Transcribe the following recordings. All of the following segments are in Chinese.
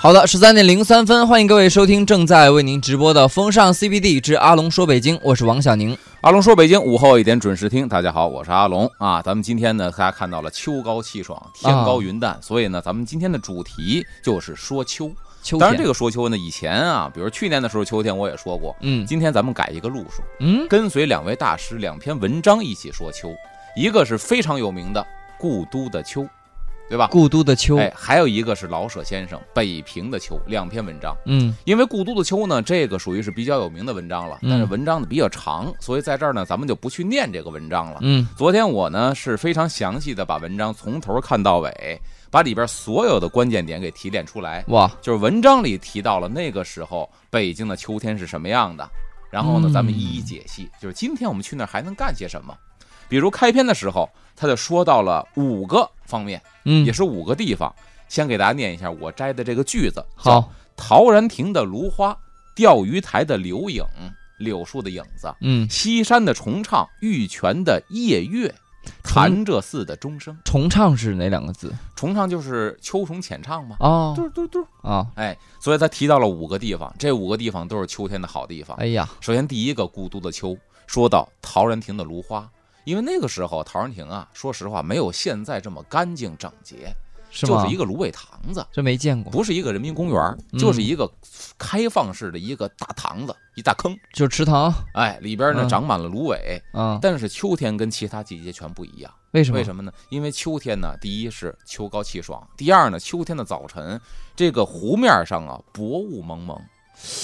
好的，十三点零三分，欢迎各位收听正在为您直播的风尚 CBD 之阿龙说北京，我是王小宁。阿龙说北京午后一点准时听，大家好，我是阿龙啊。咱们今天呢，大家看到了秋高气爽，天高云淡，所以呢，咱们今天的主题就是说秋。秋当然，这个说秋呢，以前啊，比如去年的时候秋天我也说过，嗯今天咱们改一个路数，嗯，跟随两位大师两篇文章一起说秋，一个是非常有名的《故都的秋》，对吧？故都的秋，哎，还有一个是老舍先生《北平的秋》，两篇文章。嗯因为《故都的秋》呢，这个属于是比较有名的文章了，嗯但是文章呢比较长，所以在这儿呢，咱们就不去念这个文章了。嗯昨天我呢是非常详细的把文章从头看到尾，把里边所有的关键点给提炼出来。哇，就是文章里提到了那个时候北京的秋天是什么样的，然后呢，嗯咱们一一解析。就是今天我们去那儿还能干些什么？比如开篇的时候，他就说到了五个方面，嗯也，是五个地方。先给大家念一下我摘的这个句子：好，陶然亭的芦花，钓鱼台的柳影，柳树的影子，嗯，西山的重唱，玉泉的夜月，潭柘寺的钟声。重唱是哪两个字？重唱就是秋虫浅唱嘛，哦嘟嘟嘟。啊，哎，所以他提到了五个地方，这五个地方都是秋天的好地方。哎呀，首先第一个故都的秋，说到陶然亭的芦花，因为那个时候陶然亭啊，说实话没有现在这么干净整洁，是吗就是一？个芦苇塘子，这没见过，不是一个人民公园，嗯就是一个开放式的一个大塘子，一大坑。就是池塘哎，里边呢嗯长满了芦苇，啊？但是秋天跟其他季节全不一样。为什么？为什么呢？因为秋天呢，第一是秋高气爽，第二呢，秋天的早晨，这个湖面上啊薄雾蒙蒙，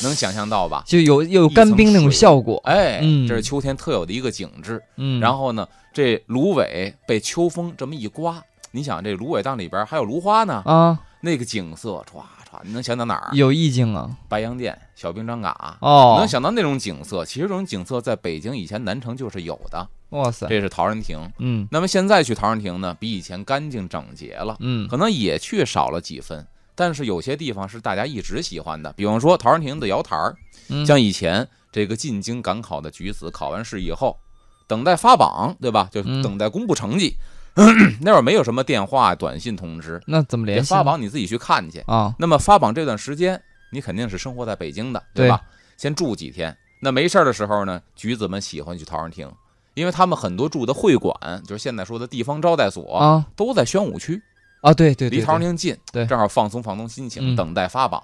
能想象到吧？就有有干冰那种效果，哎，嗯这是秋天特有的一个景致。嗯，然后呢，这芦苇被秋风这么一刮，你想这芦苇荡里边还有芦花呢，啊，那个景色唰唰，你能想到哪儿？有意境啊，白洋淀、小兵张嘎。哦，能想到那种景色，其实这种景色在北京以前南城就是有的。哇塞，这是陶然亭。嗯那么现在去陶然亭呢，比以前干净整洁了，嗯可能也去少了几分。但是有些地方是大家一直喜欢的，比方说陶然亭的瑶台儿，嗯，像以前这个进京赶考的举子考完试以后，等待发榜，对吧？就嗯等待公布成绩。那会儿没有什么电话、短信通知，那怎么这联系？发榜你自己去看去。啊，那么发榜这段时间，你肯定是生活在北京的，对吧？先住几天。那没事儿的时候呢，举子们喜欢去陶然亭，因为他们很多住的会馆，就是现在说的地方招待所，啊都在宣武区，啊，对对对，离陶然亭近，对正好放松放松心情，嗯等待发榜。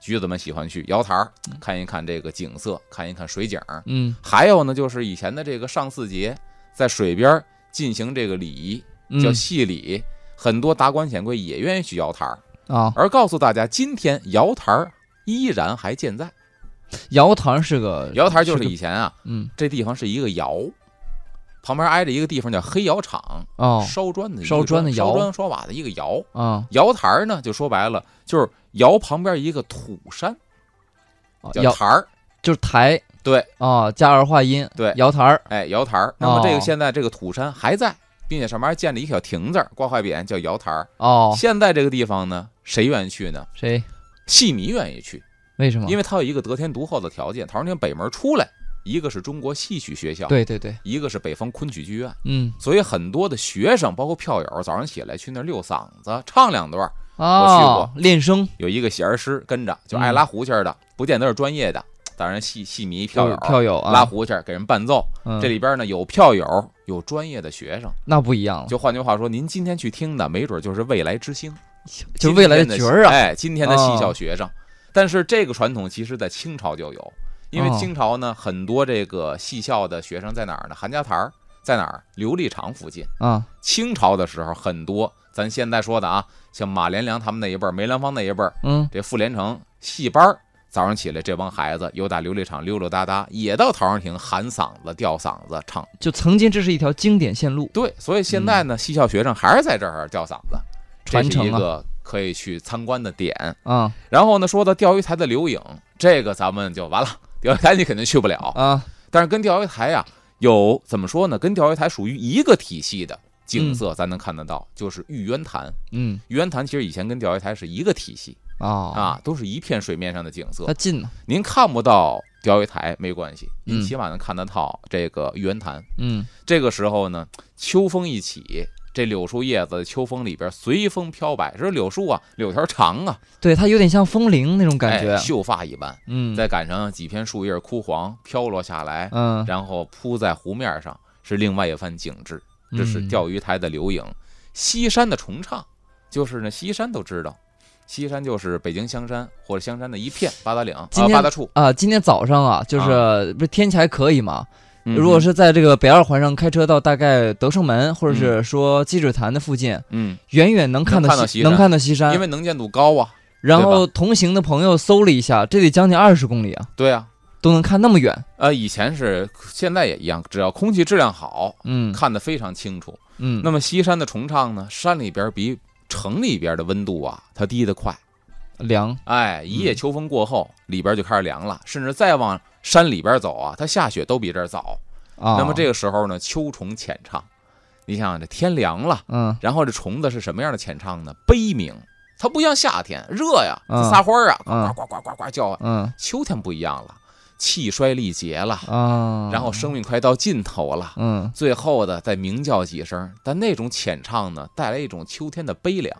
橘子们喜欢去瑶台儿看一看这个景色，看一看水景儿。嗯还有呢，就是以前的这个上巳节，在水边儿进行这个礼仪，嗯叫戏礼，很多达官显贵也愿意去瑶台儿。啊，而告诉大家，今天瑶台儿依然还健在。瑶台是个瑶台就是以前啊，嗯这地方是一个窑，旁边挨着一个地方叫黑窑厂，哦烧砖的烧砖的窑烧砖烧瓦的一个窑。啊窑台儿呢，就说白了，就是窑旁边一个土山，叫台儿。就是台对，啊，加儿化音对窑台儿哎，窑台儿。那么这哦个现在这个土山还在，并且上面还建了一小亭子，挂块匾叫窑台儿。哦，现在这个地方呢，谁愿意去呢？谁？戏迷愿意去，为什么？因为它有一个得天独厚的条件，陶然亭北门出来，一个是中国戏曲学校，对对对，一个是北方昆曲剧院，嗯。所以很多的学生，包括票友，早上起来去那儿溜嗓子，唱两段儿。我，去过。练声。有一个弦儿师跟着，就爱拉胡琴儿的，不见得是专业的，当然戏戏迷票友票友啊，拉胡琴儿给人伴奏。嗯。这里边呢有票友，有专业的学生。那不一样了，就换句话说，您今天去听的，没准就是未来之星，就未来的角儿啊，哎，今天的戏校哦学生。但是这个传统其实在清朝就有，因为哦清朝呢，很多这个戏校的学生在哪儿呢？韩家台儿在哪儿？琉璃厂附近。啊，清朝的时候，很多咱现在说的啊，像马连良他们那一辈儿，梅兰芳那一辈儿，嗯这傅连城戏班儿，早上起来这帮孩子有打琉璃厂溜溜达达，也到陶然亭喊嗓子、吊嗓子、唱。就曾经这是一条经典线路，对，所以现在呢，戏校学生还是在这儿吊嗓子，这是传承啊一个可以去参观的点。啊然后呢，说到钓鱼台的柳影，这个咱们就完了。钓鱼台你肯定去不了，啊，但是跟钓鱼台呀、有怎么说呢？跟钓鱼台属于一个体系的景色，咱能看得到，就是玉渊潭。嗯玉渊潭其实以前跟钓鱼台是一个体系啊，啊，都是一片水面上的景色它。近呢，您看不到钓鱼台没关系，您嗯起码能看得到这个玉渊潭。嗯这个时候呢，秋风一起，这柳树叶子秋风里边随风飘摆。这柳树啊，柳条长啊，对，它有点像风铃那种感觉，哎、秀发一般。嗯，再赶上几片树叶枯黄飘落下来，嗯，然后铺在湖面上，是另外一番景致。这是嗯钓鱼台的柳影，西山的重唱，就是呢，西山都知道，西山就是北京香山或者香山的一片八达岭啊今天八大处。啊，今天早上啊，就是不是天气还可以嘛？嗯如果是在这个北二环上开车到大概德胜门，或者是说积水潭的附近，嗯，远远能看到西山能看到西山。因为能见度高啊，然后同行的朋友搜了一下，这得将近二十公里啊，对啊，都能看那么远。呃，以前是，现在也一样，只要空气质量好，嗯。看得非常清楚。嗯，那么西山的重唱呢，山里边比城里边的温度啊，它低得快。凉，哎，一嗯。夜秋风过后，里边就开始凉了，甚至再往山里边走啊，它下雪都比这儿早。啊，那么这个时候呢，秋虫浅唱，你想想这天凉了，嗯然后这虫子是什么样的浅唱呢？悲鸣，它不像夏天热呀，嗯撒欢儿啊，嗯呱呱呱呱呱呱叫啊。嗯秋天不一样了，气衰力竭了，啊，然后生命快到尽头了。嗯最后的再鸣叫几声，但那种浅唱呢，带来一种秋天的悲凉。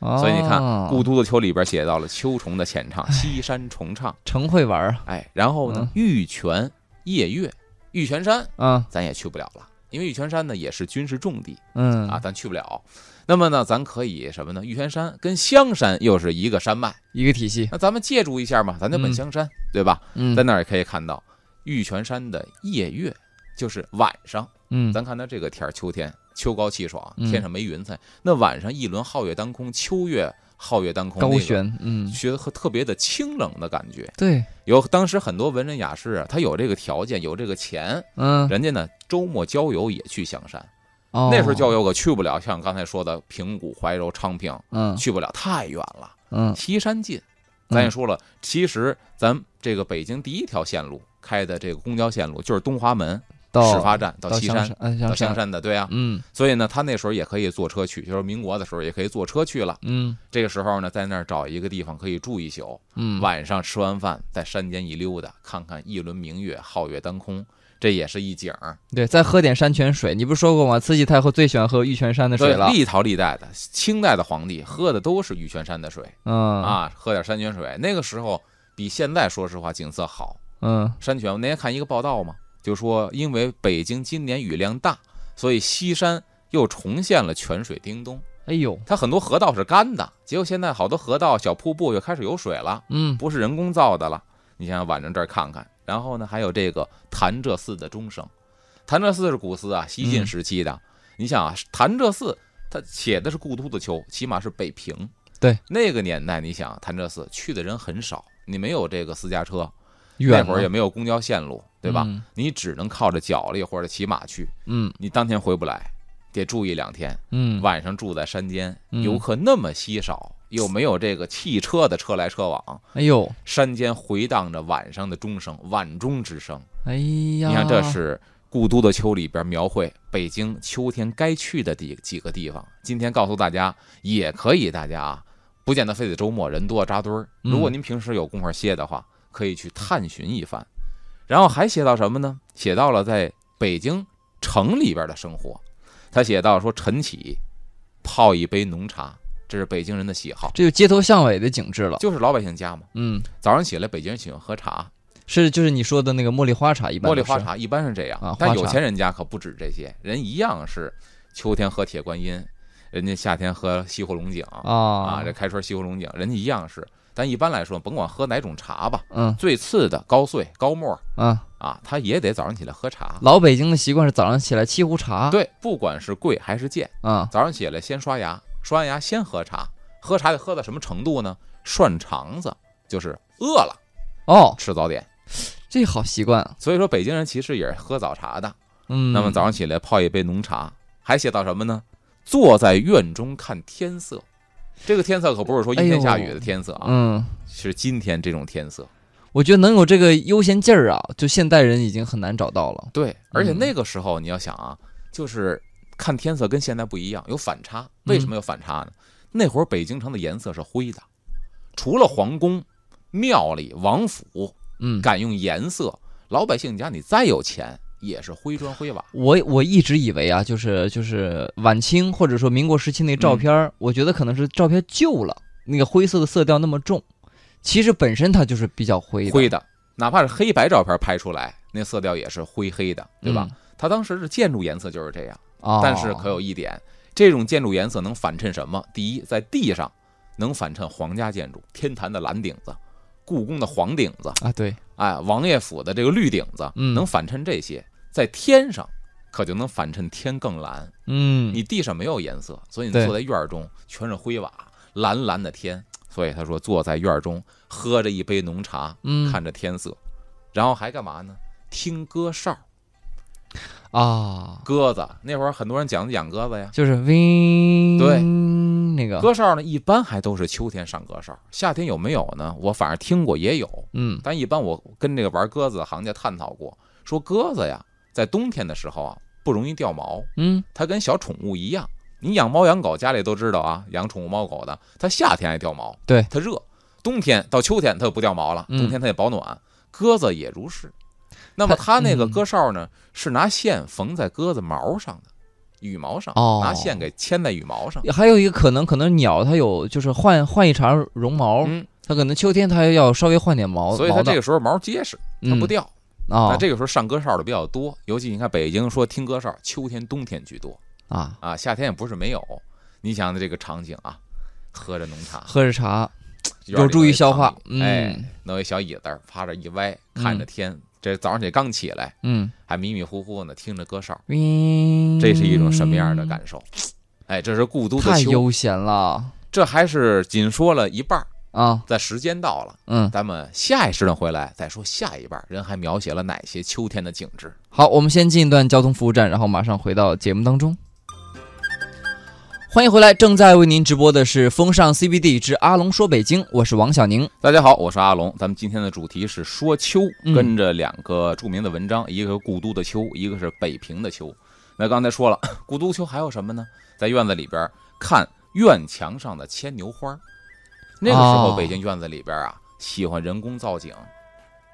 所以你看，故都的秋》里边写到了秋虫的浅唱，西山重唱。诚会玩儿。哎，然后呢嗯，玉泉夜月，玉泉山啊，咱也去不了了，因为玉泉山呢也是军事重地嗯。啊，，咱去不了。那么呢，咱可以什么呢？玉泉山跟香山又是一个山脉，一个体系，那咱们借助一下嘛，咱就本嗯。香山，对吧？嗯。在那儿也可以看到玉泉山的夜月，就是晚上。嗯。咱看它这个天儿，秋天秋高气爽，嗯。天上没云彩，那晚上一轮皓月当空，秋月皓月当空，高悬，嗯，觉得和特别的清冷的感觉。对，有当时很多文人雅士啊，他有这个条件，有这个钱，嗯，人家呢周末郊游也去香山。哦。那时候郊游可去不了，像刚才说的平谷、怀柔、昌平，嗯。去不了，太远了。嗯。西山近，咱也说了，其实咱这个北京第一条线路开的这个公交线路就是东华门到始发站到西山到香山，嗯，到香山，的，对啊。嗯所以呢，他那时候也可以坐车去，就是民国的时候也可以坐车去了。嗯这个时候呢，在那儿找一个地方可以住一宿，嗯，晚上吃完饭在山间一溜达，看看一轮明月，皓月当空，这也是一景儿。对，再喝点山泉水，你不是说过吗？慈禧太后最喜欢喝玉泉山的水，了，历朝历代的清代的皇帝喝的都是玉泉山的水嗯啊，喝点山泉水。那个时候比现在说实话景色好。嗯山泉，我那天看一个报道嘛，就说因为北京今年雨量大，所以西山又重现了泉水叮咚。哎呦，它很多河道是干的，结果现在好多河道、小瀑布又开始有水了，嗯不是人工造的了。你想想晚上这儿看看，然后呢，还有这个潭柘寺的钟声。潭柘寺是古寺啊，西晋时期的。你想啊，潭柘寺它写的是故都的秋，起码是北平。对，那个年代，你想潭柘寺去的人很少，你没有这个私家车，那会儿也没有公交线路，对吧？嗯你只能靠着脚力或者骑马去，嗯你当天回不来，得住一两天。嗯，晚上住在山间，嗯游客那么稀少，又没有这个汽车的车来车往，哎呦，山间回荡着晚上的钟声，晚钟之声。哎呀，你看，这是《故都的秋》里边描绘北京秋天该去的地几个地方。今天告诉大家，也可以，大家啊，不见得非得周末人多扎堆儿。嗯如果您平时有功夫歇的话，可以去探寻一番。然后还写到什么呢？写到了在北京城里边的生活。他写到说，晨起泡一杯浓茶，这是北京人的喜好，这就街头巷尾的景致了。就是老百姓家嘛。嗯，早上起来，北京人喜欢喝茶，是就是你说的那个茉莉花茶，一般是茉莉花，茶一般是这样啊但有钱人家可不止这些，人一样是秋天喝铁观音，人家夏天喝西湖龙井啊啊，这开春西湖龙井，人家一样是。但一般来说，甭管喝哪种茶吧，嗯最次的高碎、高沫嗯，啊，他也得早上起来喝茶。老北京的习惯是早上起来沏壶茶，对，不管是贵还是贱，啊，早上起来先刷牙，刷完牙先喝茶。喝茶得喝到什么程度呢？涮肠子，就是饿了哦，吃早点。这好习惯啊，所以说，北京人其实也是喝早茶的。嗯，那么早上起来泡一杯浓茶，还写到什么呢？坐在院中看天色。这个天色可不是说阴天下雨的天色啊，嗯，是今天这种天色。我觉得能有这个悠闲劲儿啊，就现代人已经很难找到了。对，而且嗯那个时候你要想啊，就是看天色跟现在不一样，有反差。为什么有反差呢？那会儿北京城的颜色是灰的，除了皇宫、庙里、王府嗯，敢用颜色，老百姓家你再有钱也是灰砖灰瓦。我我一直以为啊，就是就是晚清或者说民国时期那照片儿，我觉得可能是照片旧了，那个灰色的色调那么重，其实本身它就是比较灰的。灰的，哪怕是黑白照片拍出来，那色调也是灰黑的，对吧？它当时的建筑颜色就是这样。哦，但是可有一点，这种建筑颜色能反衬什么？第一，在地上能反衬皇家建筑，天坛的蓝顶子，故宫的黄顶子啊，对，哎，王爷府的这个绿顶子，嗯能反衬这些。在天上，可就能反衬天更蓝。嗯，你地上没有颜色，所以你坐在院儿中全是灰瓦，蓝蓝的天。所以他说坐在院儿中，喝着一杯浓茶，嗯看着天色，然后还干嘛呢？听歌哨，啊，鸽子。那会儿很多人讲养鸽子呀，就是 wing 对那个，鸽哨呢一般还都是秋天上鸽哨，夏天有没有呢？我反正听过也有，嗯但一般我跟这个玩鸽子的行家探讨过，说鸽子呀，在冬天的时候啊不容易掉毛，嗯它跟小宠物一样。你养猫养狗，家里都知道啊，养宠物猫狗的，它夏天爱掉毛，对它热；冬天到秋天它就不掉毛了，嗯冬天它也保暖。鸽子也如是。那么它那个嗯鸽哨呢，是拿线缝在鸽子毛上的，羽毛上，哦拿线给牵在羽毛上。还有一个可能，可能鸟它有就是换换一茬绒毛，嗯，它可能秋天它要稍微换点毛，所以它这个时候毛结实，它不嗯掉。啊那这个时候上歌哨的比较多，尤其你看北京说听歌哨，秋天、冬天居多啊，啊，夏天也不是没有。你想的这个场景啊，喝着浓茶，喝着茶，有助于消化哎嗯，弄一小椅子儿，趴着一歪，看着天。这早上起刚起来，嗯，还迷迷糊糊呢，听着歌哨这是一种什么样的感受？哎，这是故都的秋，太悠闲了这还是仅说了一半，啊，在时间到了，嗯，咱们下一时段回来再说下一半，人还描写了哪些秋天的景致？好，我们先进一段交通服务站，然后马上回到节目当中。欢迎回来，正在为您直播的是风尚 CBD 之阿龙说北京，我是王小宁。大家好，我是阿龙。咱们今天的主题是说秋，嗯跟着两个著名的文章，一个是故都的秋，一个是北平的秋。那刚才说了，故都秋还有什么呢？在院子里边看院墙上的牵牛花。那个时候，哦北京院子里边啊，喜欢人工造景，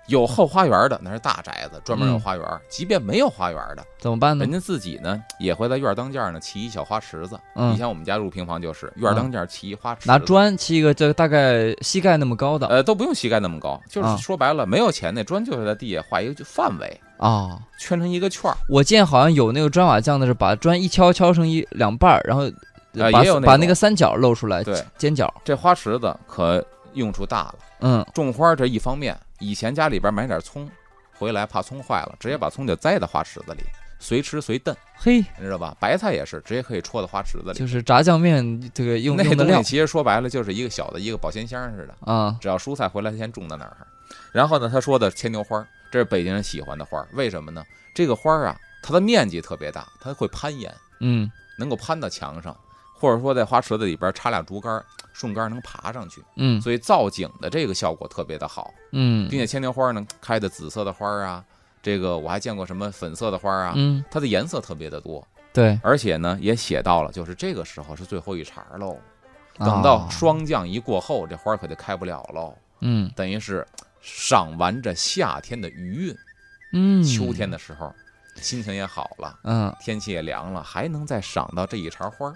有后花园的那是大宅子，专门有嗯花园；即便没有花园的，怎么办呢人？家自己呢也会在院儿当间儿呢起一小花池子。嗯以前我们家入平房就是院儿当间儿起一花池子，拿砖砌一个，这个大概膝盖那么高的呃，都不用膝盖那么高，就是啊说白了，没有钱，那砖就是在地下画一个范围，啊。圈成一个圈儿。我见好像有那个砖瓦匠的是把砖一敲敲成一两半儿，然后把、呃也有那把那个三角露出来，对，尖角。这花池子可用处大了。嗯种花这一方面，以前家里边买点葱，回来怕葱坏了，直接把葱就栽到花池子里，随吃随炖，嘿，你知道吧？白菜也是，直接可以戳到花池子里。就是炸酱面这个用那东西其实说白了就是一个小的一个保鲜箱似的，啊。只要蔬菜回来先种到那儿。然后呢，他说的牵牛花，这是北京人喜欢的花，为什么呢？这个花啊，它的面积特别大，它会攀岩。嗯能够攀到墙上，或者说在花池子里边插俩竹竿，顺杆能爬上去，嗯所以造景的这个效果特别的好，嗯并且牵牛花呢开的紫色的花啊，这个我还见过什么粉色的花啊，嗯，它的颜色特别的多，对。而且呢也写到了，就是这个时候是最后一茬喽，等到啊霜降一过后，这花可就开不了喽，嗯等于是赏完这夏天的余韵，嗯，秋天的时候心情也好了。嗯。天气也凉了，还能再赏到这一茬花儿，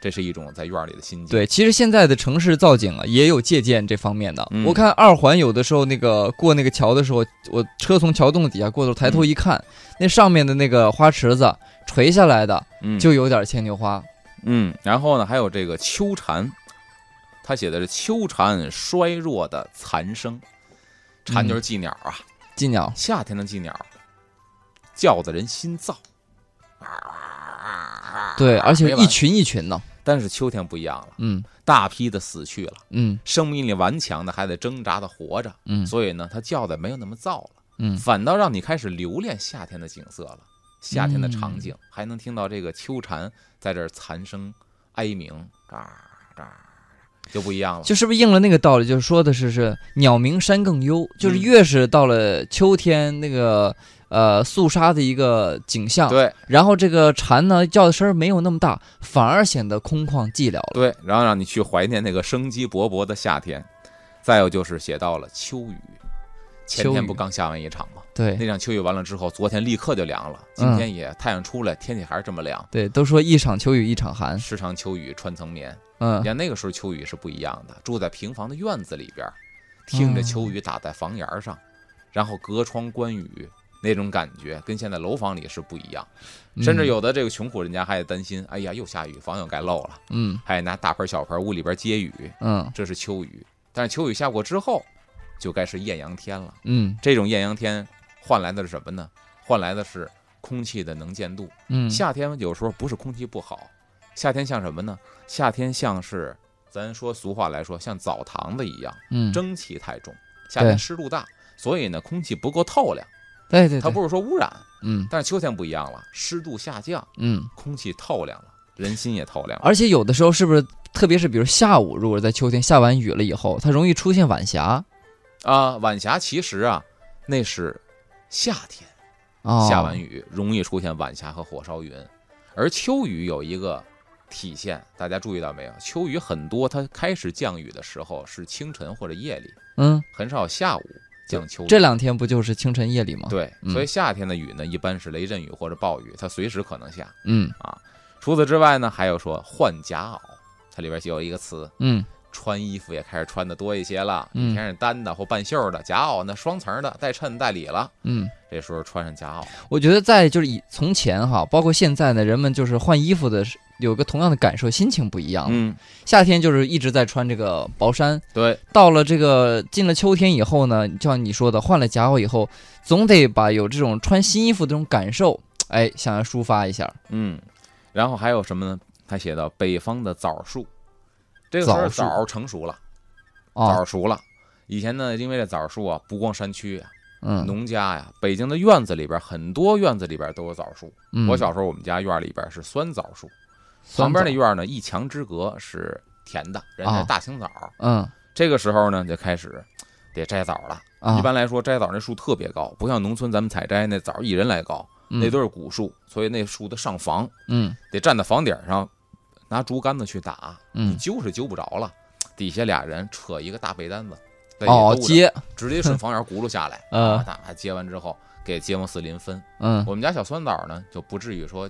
这是一种在院里的心境。对，其实现在的城市造景啊，也有借鉴这方面的。嗯我看二环有的时候那个过那个桥的时候，我车从桥洞底下过的时候，抬头一看，那上面的那个花池子垂下来的，嗯，就有点牵牛花。嗯，然后呢，还有这个秋蝉，他写的是秋蝉衰弱的残声，蝉就是寄鸟啊，金鸟，夏天的寄鸟，叫得人心燥。对，而且一群一群的。但是秋天不一样了，嗯。大批的死去了，嗯。生命力顽强的还在挣扎的活着，嗯。所以呢，它叫的没有那么燥了。嗯。反倒让你开始留恋夏天的景色了，夏天的嗯。场景，还能听到这个秋蝉在这儿残声哀鸣，嘎嘎，就不一样了。就是不是应了那个道理？就是说的是是鸟鸣山更幽，就是嗯越是到了秋天那个呃肃杀的一个景象，对然后这个蝉呢叫的声没有那么大，反而显得空旷寂寥了。对，然后让你去怀念那个生机勃勃的夏天。再有就是写到了秋雨，前秋天不刚下完一场吗？对那场秋雨完了之后，昨天立刻就凉了，今天也太阳出来，天气还是这么凉。对，都说一场秋雨一场寒，十场秋雨穿层棉，嗯你看那个时候秋雨是不一样的，住在平房的院子里边，听着秋雨打在房檐儿上，然后隔窗观雨，那种感觉跟现在楼房里是不一样。甚至有的这个穷苦人家还得担心，哎呀，又下雨，房又该漏了，嗯还得拿大盆小盆屋里边接雨，嗯这是秋雨。但是秋雨下过之后，就该是艳阳天了。嗯这种艳阳天换来的是什么呢？换来的是空气的能见度。嗯，夏天有时候不是空气不好，夏天像什么呢？夏天像是咱说俗话来说，像澡堂子一样，嗯。蒸汽太重，夏天湿度大，所以呢空气不够透亮。对对，对。它不是说污染，嗯。但是秋天不一样了，湿度下降，嗯，空气透亮了，人心也透亮了。而且有的时候是不是，特别是比如下午，如果在秋天下完雨了以后，它容易出现晚霞。啊，晚霞其实啊，那是夏天啊，下完雨容易出现晚霞和火烧云，而秋雨有一个体现，大家注意到没有？秋雨很多它开始降雨的时候是清晨或者夜里，嗯，很少下午降秋雨。这两天不就是清晨夜里吗？，对，嗯所以夏天的雨呢，一般是雷阵雨或者暴雨，它随时可能下。嗯啊除此之外呢，还有说换夹袄，它里边就有一个词，嗯穿衣服也开始穿的多一些了。嗯以前是单的或半袖的，夹袄呢双层的，带衬带里了。嗯，这时候穿上夹袄，我觉得在就是以从前哈，包括现在呢，人们就是换衣服的时有个同样的感受，心情不一样。嗯，夏天就是一直在穿这个薄衫，对，到了这个进了秋天以后呢，就像你说的，换了夹袄以后，总得把有这种穿新衣服的这种感受，哎，想要抒发一下。嗯，然后还有什么呢？他写到北方的枣树，这个时候枣树枣成熟了，啊枣，熟了。以前呢，因为这枣树啊，不光山区啊，嗯，农家呀，北京的院子里边很多院子里边都有枣树。嗯我小时候我们家院里边是酸枣树，酸旁边那院呢一墙之隔是甜的，人家大青枣。嗯。这个时候呢就开始得摘枣了。啊，一般来说，摘枣那树特别高，不像农村咱们采摘那枣一人来高，那嗯都是古树，所以那树的上房嗯。得站在房顶上，拿竹竿子去打，你嗯揪是揪不着了。底下俩人扯一个大被单子，哦接。直接顺房檐轱辘下来，呃 啊，大接完之后给街坊四邻分。嗯。我们家小酸枣呢，就不至于说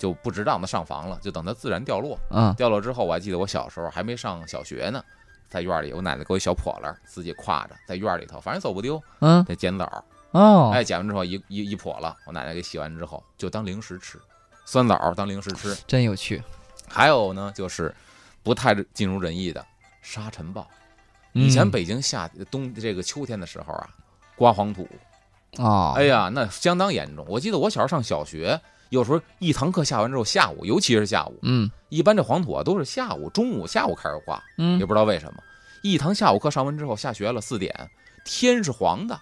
就不值当的上房了，就等它自然掉落。嗯掉落之后，我还记得我小时候还没上小学呢，在院里，我奶奶给我一小笸篮，自己挎着在院里头，反正走不丢，嗯得捡枣。哦哎，捡完之后一一一破了，我奶奶给洗完之后就当零食吃，酸枣当零食吃。真有趣。还有呢，就是不太尽如人意的沙尘暴。以前嗯北京夏冬这个秋天的时候啊，刮黄土，啊，哎呀，那相当严重。我记得我小时候上小学，有时候一堂课下完之后，下午尤其是下午，嗯一般这黄土啊都是下午、中午、下午开始刮，也嗯不知道为什么。一堂下午课上完之后，下学了四点，天是黄的，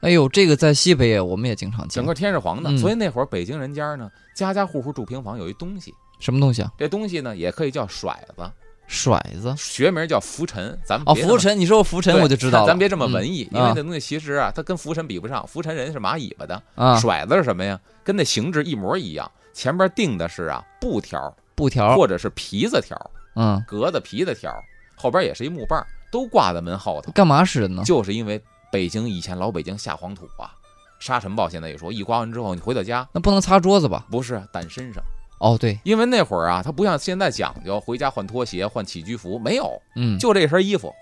哎呦，这个在西北也我们也经常见整个天是黄的。嗯所以那会儿北京人家呢，家家户户住平房，有一东西，什么东西啊？这东西呢也可以叫甩子，骰子学名叫浮尘。咱们哦，浮尘，你说我浮尘我就知道了。咱别这么文嗯艺，因为这东西其实啊，它跟浮尘比不上。浮尘人是马尾巴的，啊，甩子是什么呀？跟那形制一模一样，前边钉的是啊布条布条，或者是皮子条，嗯，格子皮子条，后边也是一木棒，都挂在门后头。干嘛使的呢？就是因为北京以前老北京下黄土啊，沙尘暴现在也说，一刮完之后你回到家那不能擦桌子吧？不是掸身上，哦，对，因为那会儿啊，他不像现在讲究回家换拖鞋、换起居服，没有，嗯，就这身衣服，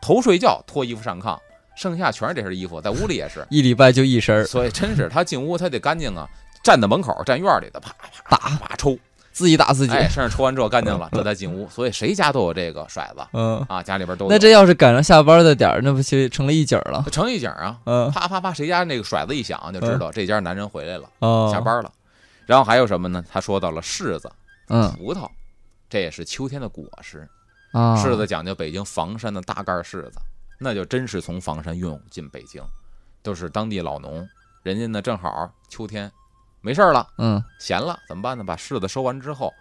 头睡觉脱衣服上炕，剩下全是这身衣服，在屋里也是，一礼拜就一身，所以真是他进屋他得干净啊，站在门口站院里的啪啪啪打。啪抽，自己打自己。哎，身上抽完之后干净了，这才进屋，所以谁家都有这个骰子。嗯，啊，家里边都有。那这要是赶上下班的点儿，那不就成了一景了？成一景啊，嗯，啪啪啪，谁家那个骰子一响就知道这家男人回来了，哦，下，班了。然后还有什么呢？他说到了柿子、嗯葡萄，这也是秋天的果实。啊，柿子讲究北京房山的大盖柿子，那就真是从房山运进北京，都是当地老农，人家呢正好秋天没事儿了，嗯闲了怎么办呢？把柿子收完之后，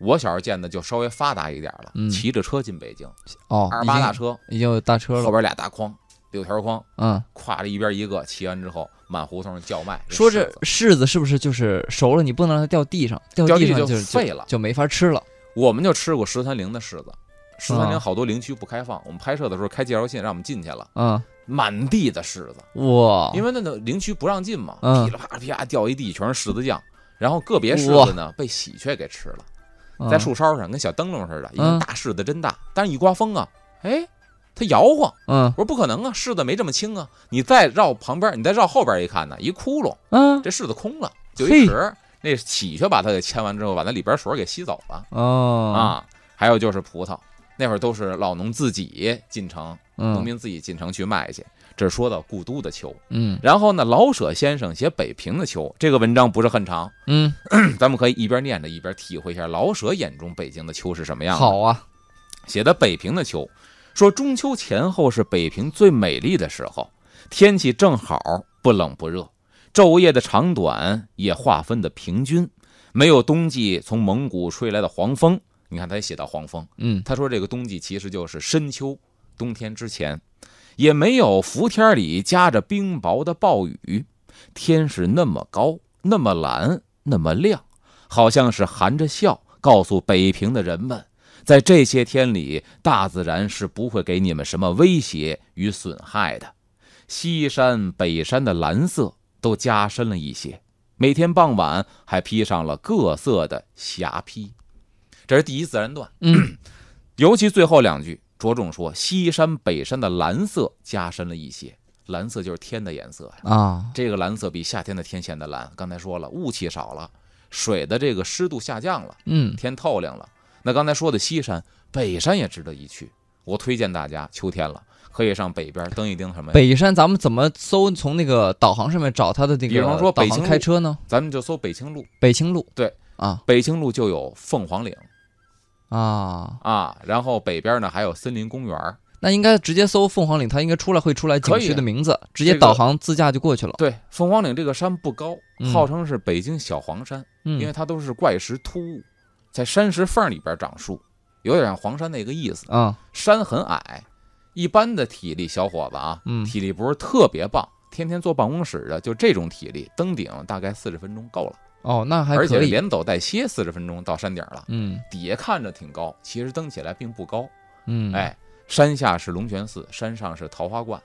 我小时候见的就稍微发达一点了，嗯骑着车进北京，哦，二十八大车，已经有大车了。后边俩大筐，六条筐，嗯，挎着一边一个，骑完之后满胡同叫卖。说这柿子是不是就是熟了，你不能让它掉地上，掉掉地上就废了就没法吃了。我们就吃过十三陵的柿子，十三陵啊好多陵区不开放，我们拍摄的时候开介绍信让我们进去了。嗯满地的柿子，哇，因为那个陵区不让进嘛，嗯噼里啪啪啦掉一地全是柿子酱，然后个别柿子呢被喜鹊给吃了，嗯在树梢上跟小灯笼似的，一个嗯大柿子真大，但是一刮风啊，哎，它摇晃。嗯我说不可能啊，柿子没这么轻啊！你再绕旁边，你再绕后边一看呢，一窟窿，嗯这柿子空了，就一壳。那喜鹊把它给牵完之后，把那里边水给吸走了哦啊。还有就是葡萄，那会儿都是老农自己进城，农嗯民自己进城去卖去。这是说到故都的秋，嗯然后呢，老舍先生写北平的秋，这个文章不是很长，嗯，咱们可以一边念着一边体会一下老舍眼中北京的秋是什么样的。好啊，写的北平的秋，说中秋前后是北平最美丽的时候，天气正好，不冷不热，昼夜的长短也划分的平均，没有冬季从蒙古吹来的黄风。你看，他也写到黄风，嗯他说这个冬季其实就是深秋，冬天之前，也没有伏天里夹着冰雹的暴雨，天是那么高，那么蓝，那么亮，好像是含着笑告诉北平的人们，在这些天里，大自然是不会给你们什么威胁与损害的。西山、北山的蓝色都加深了一些，每天傍晚还披上了各色的霞披。这是第一自然段。嗯 尤其最后两句着重说西山北山的蓝色加深了一些，蓝色就是天的颜色呀。啊，这个蓝色比夏天的天显得蓝。刚才说了，雾气少了，水的这个湿度下降了，嗯天透亮了。那刚才说的西山、北山也值得一去。我推荐大家，秋天了可以上北边登一登什么呀？北山咱们怎么搜？从那个导航上面找它的那个，比方说北京开车呢？咱们就搜北青路，北青路。对啊北青路就有凤凰岭啊，啊，然后北边呢还有森林公园。那应该直接搜凤凰岭，它应该出来会出来景区的名字，直接导航自驾就过去了。对，凤凰岭这个山不高，嗯号称是北京小黄山。嗯，因为它都是怪石突兀，在山石缝里边长树，有点像黄山那个意思。啊，山很矮，一般的体力小伙子啊，嗯体力不是特别棒，天天坐办公室的，就这种体力，登顶大概四十分钟够了，哦，那还而且。连走带歇四十分钟到山顶了。嗯底下看着挺高，其实登起来并不高。嗯，，哎，山下是龙泉寺，山上是桃花观，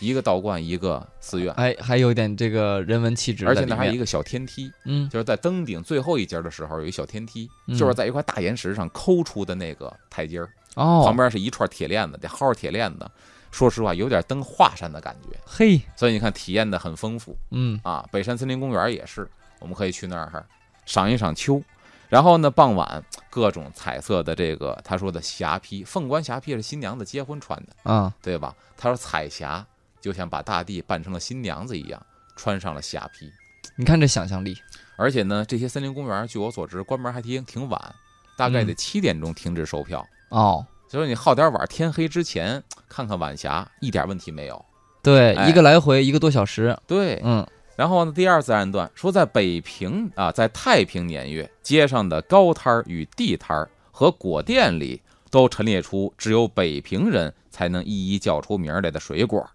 一个道观，一个寺院，哎还有点这个人文气质而。且那还有一个小天梯。嗯就是在登顶最后一节的时候，有一小天梯，嗯就是在一块大岩石上抠出的那个台阶儿，哦，旁边是一串铁链子，得薅着铁链子。说实话，有点登华山的感觉，嘿，所以你看体验的很丰富嗯啊。北山森林公园也是，我们可以去那儿赏一赏秋。然后呢，傍晚各种彩色的这个他说的霞披，凤冠霞披是新娘子结婚穿的，啊，对吧？他说彩霞就像把大地扮成了新娘子一样，穿上了霞披。你看这想象力。而且呢，这些森林公园，据我所知，关门还挺挺晚，大概得嗯七点钟停止售票。哦，所以你耗点晚，天黑之前看看晚霞，一点问题没有。对，哎一个来回一个多小时。对，嗯然后呢，第二自然段说，在北平啊，在太平年月，街上的高摊儿与地摊儿和果店里，都陈列出只有北平人才能一一叫出名儿来的水果。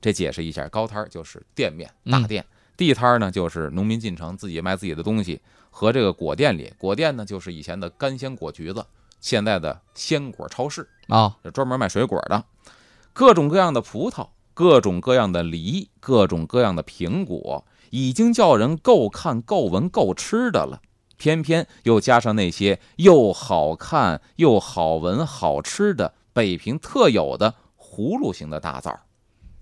这解释一下，高摊儿就是店面大嗯店，地摊儿呢就是农民进城自己卖自己的东西，和这个果店里，果店呢就是以前的干鲜果橘子，现在的鲜果超市。啊，就专门卖水果的，各种各样的葡萄，各种各样的梨，各种各样的苹果，已经叫人够看、够闻、够吃的了。偏偏又加上那些又好看又好闻、好吃的北平特有的葫芦形的大枣。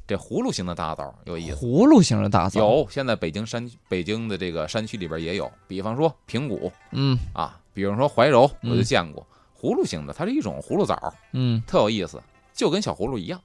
这葫芦形的大枣有意思，葫芦形的大枣。，有现在北京山北京的这个山区里边也有，比方说平谷嗯啊，比方说怀柔，我就嗯见过葫芦形的，它是一种葫芦枣。嗯，特有意思，就跟小葫芦一样，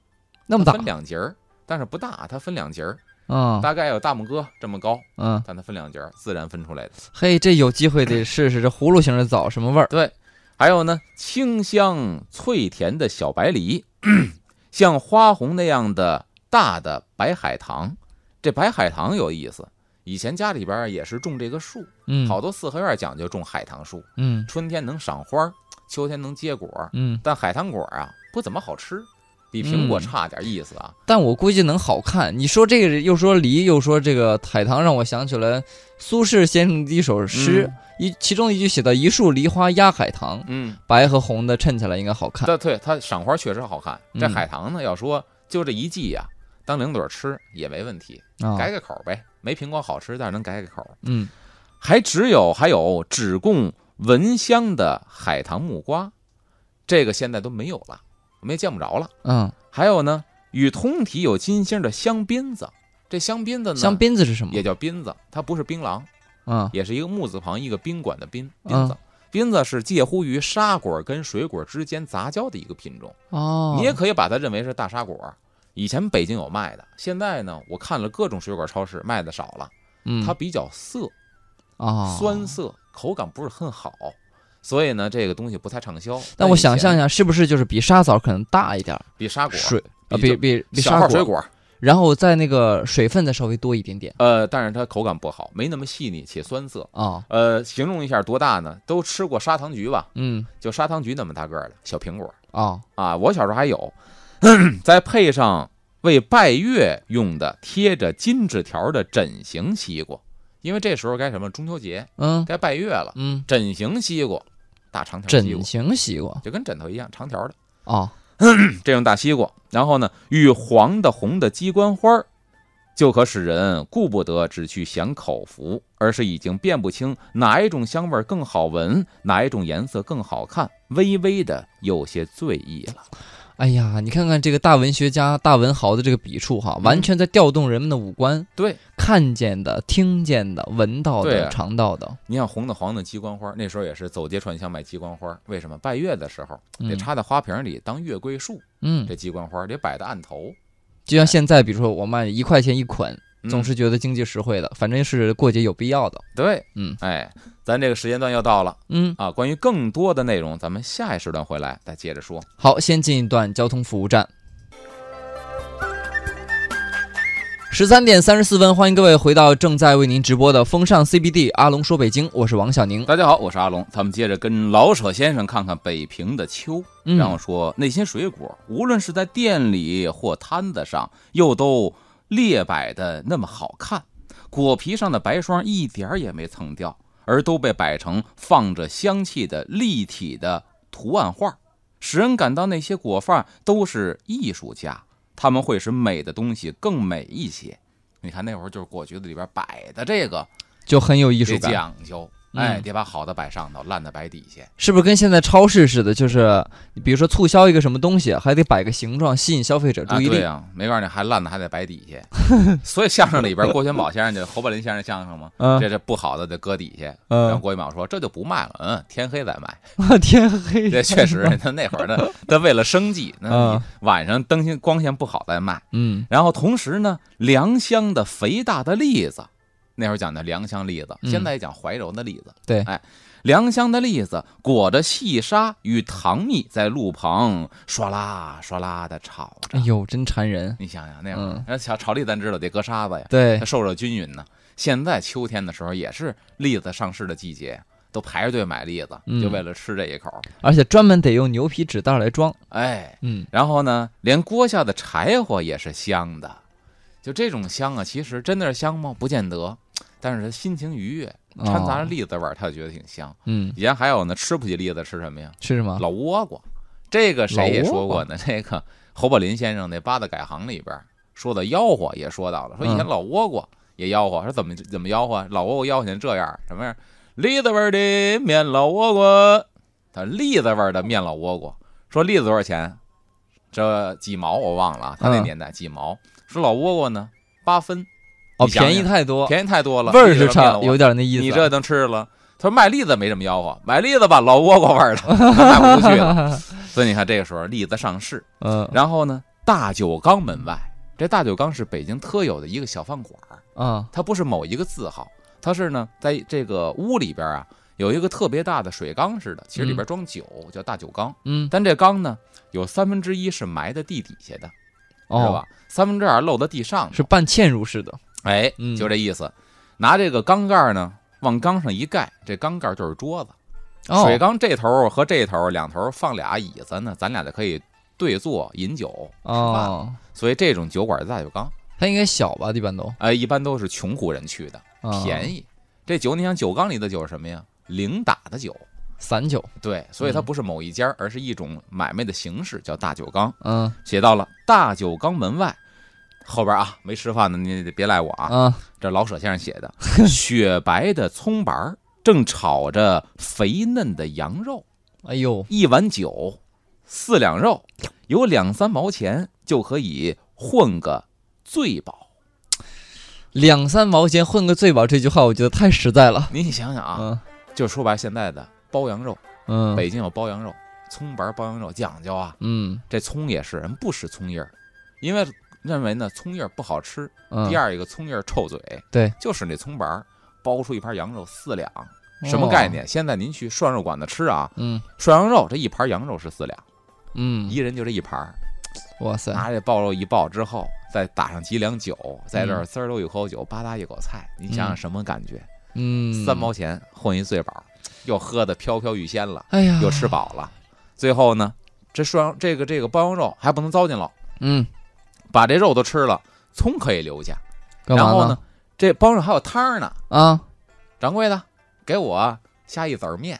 那么大分。两节儿，但是不大，它分两节儿，嗯大概有大拇哥这么高，嗯，但它分两节儿，自然分出来的。嘿，这有机会得试试这葫芦形的枣什么味儿。对，还有呢，清香脆甜的小白梨，像花红那样的大的白海棠。这白海棠有意思，以前家里边也是种这个树，嗯，好多四合院讲究种海棠树，嗯春天能赏花，秋天能结果，嗯，但海棠果啊不怎么好吃，比苹果嗯差点意思啊。但我估计能好看。你说这个又说梨，又说这个海棠，让我想起了苏轼先生的一首诗，一其中一句写到“一树梨花压海棠嗯，”，白和红的衬起来应该好看。对对，它赏花确实好看。这嗯海棠呢，要说就这一季呀、当零嘴吃也没问题，啊，改改口呗。没苹果好吃，但是能改改口。嗯还只有还有只供闻香的海棠木瓜，这个现在都没有了，我们也见不着了。嗯，还有呢，与通体有金星的香槟子，这香槟子呢，香槟子是什么？也叫槟子，它不是槟榔，嗯也是一个木字旁一个宾馆的宾，槟子。槟子是介乎于沙果跟水果之间杂交的一个品种，哦，你也可以把它认为是大沙果。以前北京有卖的，现在呢，我看了各种水果超市卖的少了，嗯它比较涩，啊酸涩，口感不是很好，所以呢，这个东西不太畅销。但我想象一下，是不是就是比沙枣可能大一点，比沙果水啊，比比比沙果，水果，然后在那个水分再稍微多一点点呃，但是它口感不好，没那么细腻且酸涩。啊，呃，形容一下多大呢？都吃过砂糖橘吧？嗯就砂糖橘那么大个儿的小苹果啊，啊，我小时候还有，再配上为拜月用的贴着金纸条的枕形西瓜，因为这时候该什么？中秋节嗯该拜月了，嗯，枕形西瓜，大长条西枕瓜，形西瓜就跟枕头一样长条的。啊，这种大西瓜，然后呢，与黄的红的鸡冠花儿，就可使人顾不得只去享口福，而是已经辨不清哪一种香味更好闻，哪一种颜色更好看，微微的有些醉意了。哎呀，你看看这个大文学家大文豪的这个笔触哈，完全在调动人们的五官，对，看见的、听见的、闻到的、啊。尝到的，你像红的黄的鸡冠花，那时候也是走街串巷卖鸡冠花，为什么？拜月的时候得嗯插在花瓶里当月桂树，嗯，这鸡冠花得摆在案头。就像现在，比如说我卖一块钱一捆，嗯。总是觉得经济实惠的，反正是过节有必要的。对，嗯，哎，咱这个时间段要到了嗯，啊，关于更多的内容，咱们下一时段回来再接着说。好，先进一段交通服务站。十三点三十四分，欢迎各位回到正在为您直播的风尚 CBD，阿龙说北京，我是王小宁。大家好，我是阿龙，咱们接着跟老舍先生看看北平的秋。嗯然后说那些水果，无论是在店里或摊子上，又都列摆的那么好看，果皮上的白霜一点儿也没蹭掉，而都被摆成放着香气的立体的图案画，使人感到那些果贩都是艺术家，他们会使美的东西更美一些。你看那会儿就是果橘子里边摆的这个就很有艺术感，讲究，哎，嗯得把好的摆上头，烂的摆底下。是不是跟现在超市似的？就是比如说促销一个什么东西，还得摆个形状，吸引消费者注啊，意力。对呀、没告诉你还烂的还得摆底下，所以相声里边郭全宝先生就侯宝林先生相声嘛，嗯这这不好的得搁底下。然后嗯，郭全宝说这就不卖了，嗯，天黑再卖。天黑，这确实，他那会儿呢，他为了生计，那嗯你晚上灯线光线不好再卖。嗯然后同时呢，良乡的肥大的栗子，那会儿讲的良乡栗子，嗯现在也讲怀柔的栗子。对哎，良乡的栗子裹着细沙与糖蜜，在路旁唰啦唰啦的炒着哎。呦，真馋人。你想想那会儿嗯，那炒炒栗咱知道得搁沙子呀，对它，受热均匀呢。现在秋天的时候也是栗子上市的季节，都排着队买栗子，嗯就为了吃这一口。而且专门得用牛皮纸袋来装。哎，嗯，然后呢，连锅下的柴火也是香的。就这种香啊，其实真的是香吗？不见得，但是他心情愉悦，掺杂着哦栗子味儿，他就觉得挺香。嗯，以前还有呢，吃不起栗子吃什么呀？吃什么？老倭瓜，这个谁也说过呢。这个侯宝林先生那《八大改行》里边说的吆喝也说到了，说以前嗯老倭瓜也吆喝，说怎么怎么吆喝？老倭瓜吆喝成这样，什么样？栗子味儿的面老倭瓜，他栗子味儿的面老倭瓜，说栗子多少钱？这几毛我忘了啊，他那嗯年代几毛。说老倭瓜呢，八分，哦，便宜太多，便宜太多了，味儿是差，有点那意思。你这能吃了？他说卖栗子没什么吆喝，买栗子吧，老倭瓜味儿的，卖不出去了。所以你看，这个时候栗子上市，嗯然后呢，大酒缸门外，这大酒缸是北京特有的一个小饭馆儿，啊它不是某一个字号，它是呢，在这个屋里边啊，有一个特别大的水缸似的，其实里边装酒，叫大酒缸。嗯但这缸呢，有三分之一是埋在地底下的，知道哦吧？三分之二露在地上头是半嵌入式的。哎嗯，就这意思。拿这个缸盖呢，往缸上一盖，这缸盖就是桌子。哦水缸这头和这头两头放俩椅子呢，咱俩就可以对坐饮酒吃饭。哦，所以这种酒馆是大酒缸，它应该小吧？一般都哎，一般都是穷苦人去的，便宜，这酒，你想酒缸里的酒是什么呀？零打的酒，散酒。对，所以它嗯不是某一家，而是一种买卖的形式，叫大酒缸。嗯写到了大酒缸门外，后边啊没吃饭的你别赖我啊，啊，这老舍先生写的，雪白的葱白儿正炒着肥嫩的羊肉，哎呦，一碗酒，四两肉，有两三毛钱就可以混个醉饱。两三毛钱混个醉饱，这句话我觉得太实在了。您想想啊，嗯。就说白现在的包羊肉，嗯，北京有包羊肉，葱白包羊肉讲究啊，嗯。这葱也是人不使葱叶儿，因为认为呢葱叶不好吃。嗯，第二一个葱叶臭嘴，对，就是那葱白儿包出一盘羊肉四两，什么概念？现在您去涮肉馆子吃啊，嗯。涮羊肉这一盘羊肉是四两，嗯，一人就这一盘儿，哇塞，拿这爆肉一爆之后，再打上几两酒，在这儿嗯。滋儿溜一口酒，吧嗒一口菜，您想想嗯什么感觉？嗯，三毛钱混一醉饱，又喝的飘飘欲仙了，哎呀，又吃饱了，最后呢，这涮这个这个包羊肉还不能糟践了，嗯，把这肉都吃了，葱可以留下，然后呢？，这包上还有汤呢，啊，掌柜的，给我下一子儿面，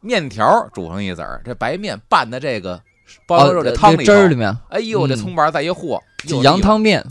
面条煮上一子儿，这白面拌的这个包子肉哦这汤汁儿里，面，哎呦，这嗯。葱白再一和，嗯羊汤面，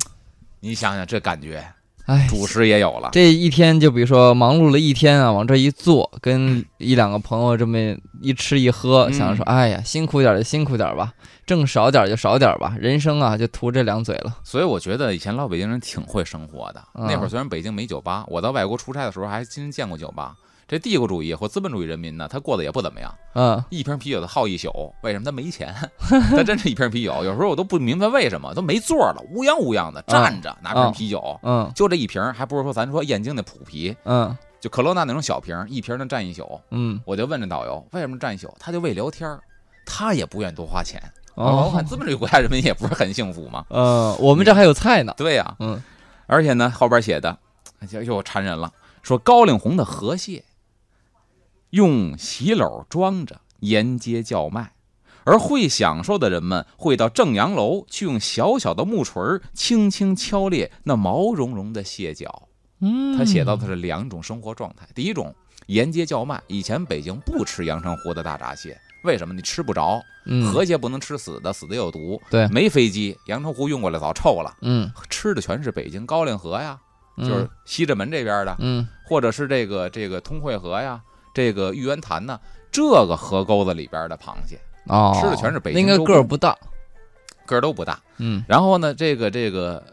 你想想这感觉，哎，主食也有了，这一天就比如说忙碌了一天啊，往这一坐，跟一两个朋友这么一吃一喝，嗯想着说，哎呀，辛苦点儿就辛苦点儿吧，挣少点儿就少点儿吧，人生啊就图这两嘴了。所以我觉得以前老北京人挺会生活的。嗯那会儿虽然北京没酒吧，我到外国出差的时候还真见过酒吧。这帝国主义或资本主义人民呢，他过得也不怎么样。嗯一瓶啤酒他耗一宿，为什么他没钱？他真是一瓶啤酒，有时候我都不明白为什么都没座了，乌泱乌泱的站着拿瓶啤酒，嗯就这一瓶，还不是说咱说燕京那普啤，嗯就可乐那那种小瓶，一瓶能站一宿。嗯，我就问这导游为什么站一宿，他就为聊天他也不愿意多花钱。我哦看，资本主义国家人民也不是很幸福嘛。呃，我们这还有菜呢。对呀、嗯而且呢，后边写的就又馋人了，说高岭红的河蟹用席篓装着沿街叫卖，而会享受的人们会到正阳楼去用小小的木锤儿轻轻敲裂那毛茸茸的蟹脚。嗯，他写到的是两种生活状态，第一种沿街叫卖，以前北京不吃阳澄湖的大闸蟹。为什么你吃不着？嗯河蟹不能吃死的，死的有毒。对没飞机，阳澄湖运过来早臭了，嗯吃的全是北京高粱河呀，嗯就是西直门这边的，嗯或者是这个这个通惠河呀，这个玉渊潭呢，这个河沟子里边的螃蟹，哦，吃的全是北那应该京那个个儿不大。个儿都不大。嗯然后呢，这个这个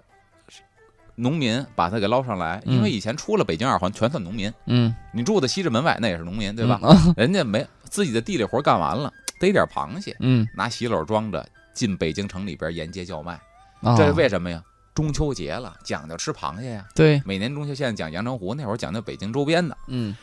农民把它给捞上来，因为嗯以前出了北京二环全算农民，嗯，你住的西直门外那也是农民，对吧？人家没自己的地里活干完了，逮点螃蟹，嗯，拿席篓装着进北京城里边沿街叫卖。啊这是为什么呀？中秋节了，讲究吃螃蟹呀。对，每年中秋，现在讲阳澄湖，那会儿讲究北京周边的，嗯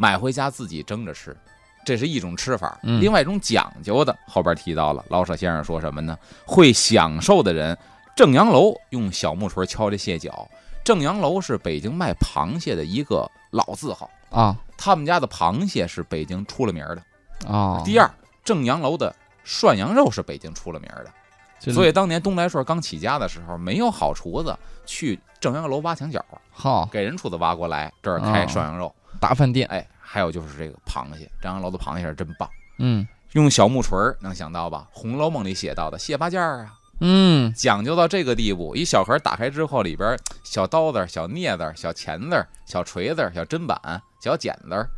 买回家自己蒸着吃，这是一种吃法。嗯另外一种讲究的，后边提到了老舍先生说什么呢？会享受的人，正阳楼用小木锤敲这蟹脚。正阳楼是北京卖螃蟹的一个老字号，啊他们家的螃蟹是北京出了名儿的。啊，第二，正阳楼的涮羊肉是北京出了名儿的。所以当年东来顺刚起家的时候，没有好厨子去正阳楼挖墙角，好给人厨子挖过来这儿开哦涮羊肉。大饭店。哎，还有就是这个螃蟹，张阳楼的螃蟹是真棒。嗯用小木锤儿能想到吧？《红楼梦》里写到的蟹八件儿啊，嗯讲究到这个地步，一小盒打开之后，里边小刀子、小镊子、小钳子、小锤子、小砧板、小剪子，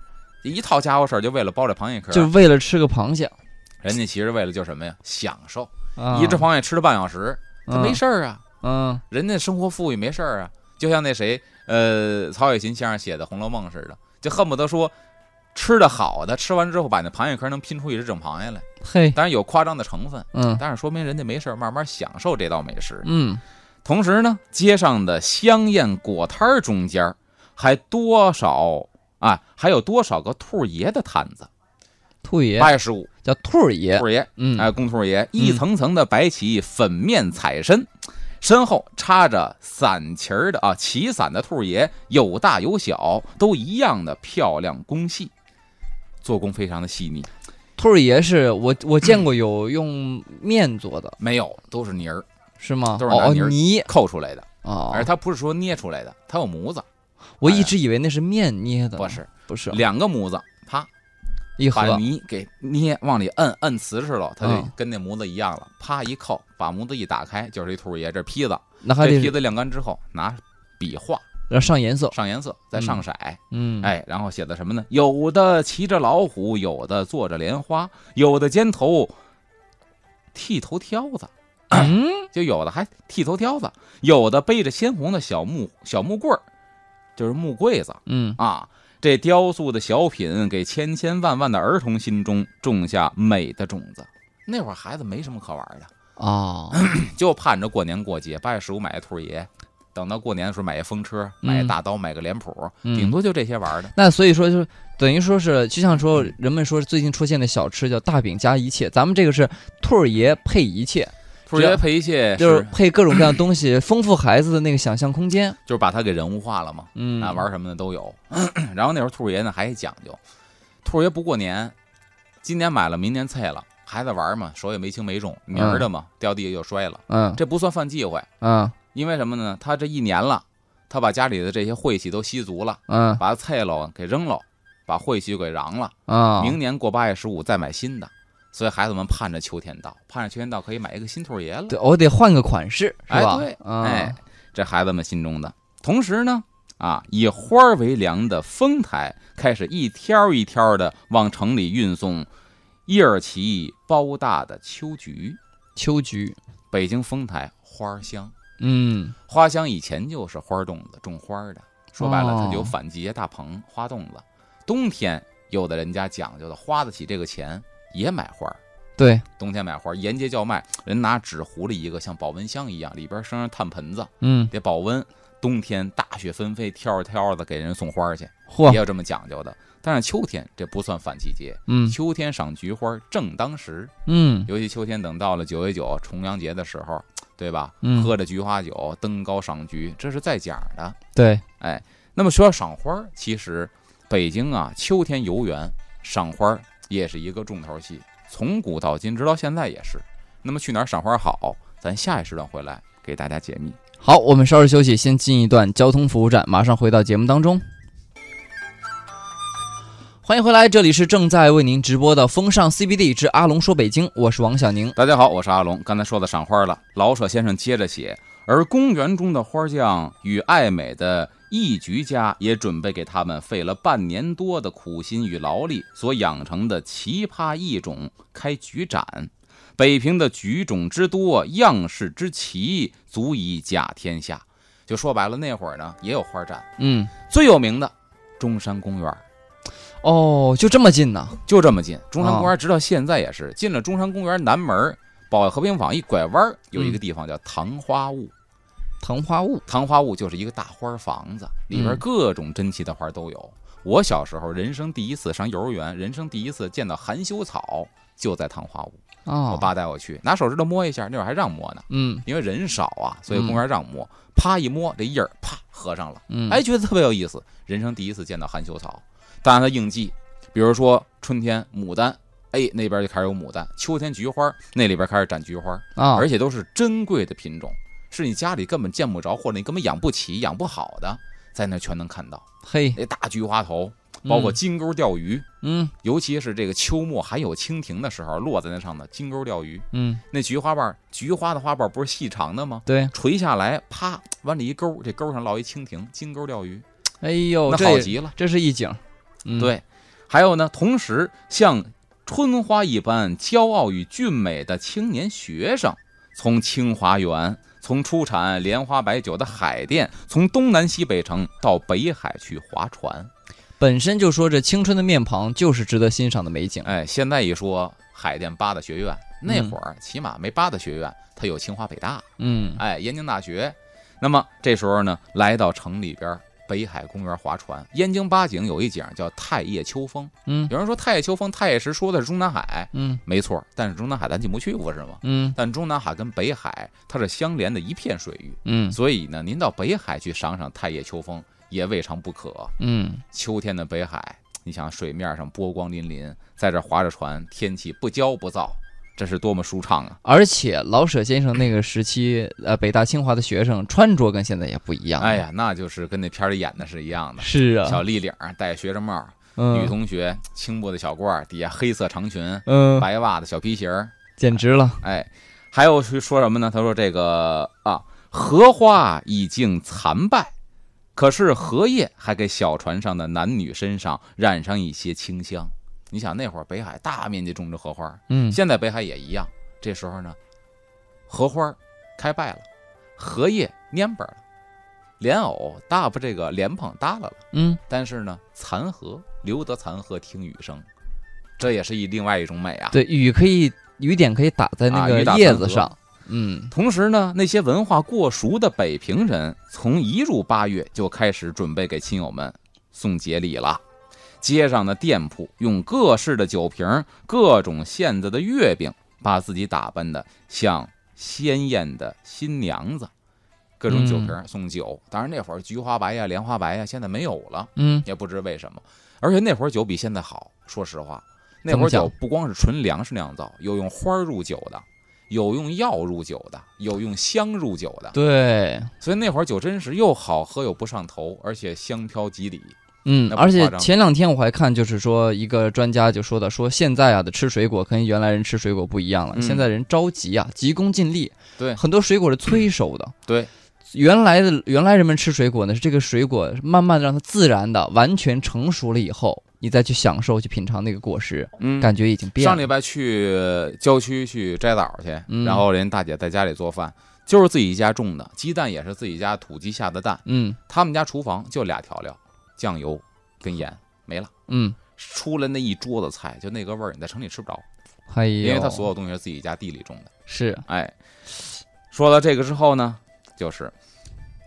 一套家伙事儿，就为了包这螃蟹壳。就为了吃个螃蟹人家其实为了就什么呀？享受。啊，一只螃蟹吃了半小时，他没事儿啊，嗯人家生活富裕没事儿啊。就像那谁，呃，曹雪芹先生写的《红楼梦》似的，就恨不得说。吃的好的，吃完之后把那螃蟹壳能拼出一只整螃蟹来，嘿当然有夸张的成分，嗯但是说明人家没事儿慢慢享受这道美食。嗯同时呢，街上的香艳果摊儿中间儿还多少啊，还有多少个兔爷的摊子？兔爷八月十五，叫兔儿爷兔爷，嗯哎，公兔爷一层层的摆起粉面彩身，身后插着伞旗儿的啊，旗伞的兔爷有大有小，都一样的漂亮工细，做工非常的细腻。兔儿爷是我我见过有用面做的，没有，都是泥儿是吗？都是拿泥儿哦泥扣出来的，哦而，它不是说捏出来的，它有模子，我一直以为那是面捏的，不是不是两个模子，啪一把泥给捏往里摁，摁瓷实了，它就嗯跟那模子一样了。啪一扣，把模子一打开，就是一兔爷，这坯子。那还得这坯子晾干之后，拿笔画要上颜色，上颜色，再上色，嗯，，哎，然后写的什么呢？有的骑着老虎，有的坐着莲花，有的肩头剃头挑子，嗯，就有的还剃头挑子，有的背着鲜红的小木小木棍儿，就是木柜子嗯，啊。这雕塑的小品给千千万万的儿童心中种下美的种子。那会儿孩子没什么可玩的，哦，就盼着过年过节，八月十五买个兔儿爷，等到过年的时候买一风车，买一大刀，买个脸谱，嗯顶多就这些玩儿的。那所以说就等于说是，就像说人们说最近出现的小吃叫大饼加一切，咱们这个是兔儿爷配一切，兔儿爷配一切就是配各种各样东西，丰富孩子的那个想象空间。就是把它给人物化了嘛。嗯，啊，玩什么的都有。然后那时候兔爷呢还讲究，兔爷不过年，今年买了，明年菜了，孩子玩嘛，手也没轻没重，明儿的嘛，掉地下就摔了，嗯这不算犯忌讳，嗯因为什么呢？他这一年了，他把家里的这些晦气都吸足了，嗯把菜喽给扔喽，把晦气给瓤了，啊，明年过八月十五再买新的。所以孩子们盼着秋天到，盼着秋天到可以买一个新兔儿爷了。对，我得换个款式，是吧？哎对啊哎，这孩子们心中的。同时呢，啊，以花儿为粮的丰台开始一挑一挑的往城里运送叶儿齐包大的秋菊。秋菊，北京丰台花香，嗯花香以前就是花垛子种花儿的，说白了，哦它就有反季节大棚花垛子。冬天有的人家讲究的，花得起这个钱也买花儿。对，冬天买花儿，沿街叫卖，人拿纸糊了一个像保温箱一样，里边生上炭盆子，嗯，得保温。冬天大雪纷飞，挑着挑着给人送花去，嚯也，有这么讲究的。但是秋天这不算反季节，嗯秋天赏菊花正当时，嗯尤其秋天等到了九月九重阳节的时候，对吧？嗯喝着菊花酒，登高赏菊，这是在讲的。对，哎那么说到赏花，其实北京啊，秋天游园赏花也是一个重头戏，从古到今，直到现在也是。那么去哪儿赏花好？咱下一时段回来给大家解密。好，我们稍事休息，先进一段交通服务站，马上回到节目当中。欢迎回来，这里是正在为您直播的风尚 CBD 之阿龙说北京，我是王小宁。大家好，我是阿龙。刚才说到赏花了，老舍先生接着写，而公园中的花匠与爱美的艺菊家也准备给他们费了半年多的苦心与劳力所养成的奇葩异种开菊展。北平的菊种之多，样式之奇，足以甲天下。就说白了，那会儿呢也有花展，嗯，最有名的中山公园，哦，就这么近呢？就这么近。中山公园直到现在也是，进了中山公园南门，保卫和平坊一拐弯有一个地方叫唐花坞。藤花坞，糖花坞就是一个大花房子，里边嗯各种珍奇的花都有。我小时候人生第一次上幼儿园，人生第一次见到含羞草，就在糖花坞。哦，我爸带我去，拿手指头摸一下，那会儿还让摸呢，嗯因为人少啊，所以公园让摸。啪一摸，这印儿啪合上了，嗯，哎，觉得特别有意思。人生第一次见到含羞草，当然它应季，比如说春天牡丹，哎，那边就开始有牡丹；秋天菊花，那里边开始展菊花。啊，而且都是珍贵的品种，是你家里根本见不着，或者你根本养不起、养不好的，在那全能看到。嘿，那大菊花头，包括嗯金钩钓鱼，嗯尤其是这个秋末还有蜻蜓的时候，落在那上的金钩钓鱼，嗯，那菊花瓣，菊花的花瓣不是细长的吗？对，垂下来，啪，往里一钩，这钩上落一蜻蜓，金钩钓鱼，哎呦，那好极了。这是一景，嗯，对，还有呢，同时像春花一般骄傲与俊美的青年学生，从清华园，从出产莲花白酒的海淀，从东南西北城到北海去划船。本身就说这青春的面庞就是值得欣赏的美景，哎，现在一说海淀八大学院，那嗯会儿起码没八大学院，它有清华北大，嗯哎，燕京大学。那么这时候呢，来到城里边。北海公园划船，燕京八景有一景叫太液秋风。嗯有人说太液秋风，太液石说的是中南海，嗯没错，但是中南海咱进不去，不是吗？嗯但中南海跟北海它是相连的一片水域，嗯所以呢，您到北海去赏赏太液秋风也未尝不可。嗯，秋天的北海，你想水面上波光粼粼，在这划着船，天气不焦不躁，这是多么舒畅啊！而且老舍先生那个时期，呃，北大清华的学生穿着跟现在也不一样，哎，呀，那就是跟那片里演的是一样的，是啊，小立领儿戴学生帽，嗯。女同学青布的小褂，底下黑色长裙，嗯，白袜子小皮鞋儿，简直了，哎，还有去说什么呢？他说这个啊，荷花已经残败，可是荷叶还给小船上的男女身上染上一些清香。你想那会儿北海大面积种植荷花，嗯现在北海也一样。这时候呢，荷花开败了，荷叶蔫巴了，莲藕大不这个莲蓬耷拉了。嗯，但是呢，残荷留得残荷听雨声，这也是一另外一种美啊。对，雨可以雨点可以打在那啊个叶子上，嗯同时呢，那些文化过熟的北平人，从一入八月就开始准备给亲友们送节礼了。街上的店铺用各式的酒瓶、各种馅子的月饼，把自己打扮的像鲜艳的新娘子。各种酒瓶送酒，当然那会儿菊花白呀、莲花白呀，现在没有了，嗯也不知为什么。而且那会儿酒比现在好，说实话，那会儿酒不光是纯粮食酿造，有用花儿入酒的，有用药入酒的，有用香入酒的。对，所以那会儿酒真是又好喝又不上头，而且香飘及礼。嗯，而且前两天我还看，就是说一个专家就说的，说现在啊的吃水果跟原来人吃水果不一样了，嗯。现在人着急啊，急功近利，对。很多水果是催熟的，对，原来的原来人们吃水果呢，是这个水果慢慢的让它自然的完全成熟了以后，你再去享受去品尝那个果实，嗯。感觉已经变了。上礼拜去郊区去摘枣去，嗯。然后人大姐在家里做饭，就是自己家种的，鸡蛋也是自己家土鸡下的蛋。嗯。他们家厨房就俩调料，酱油跟盐，没了。嗯，出了那一桌子菜，就那个味儿，你在城里吃不着，哎呦，因为他所有东西是自己家地里种的。是哎，说到这个之后呢，就是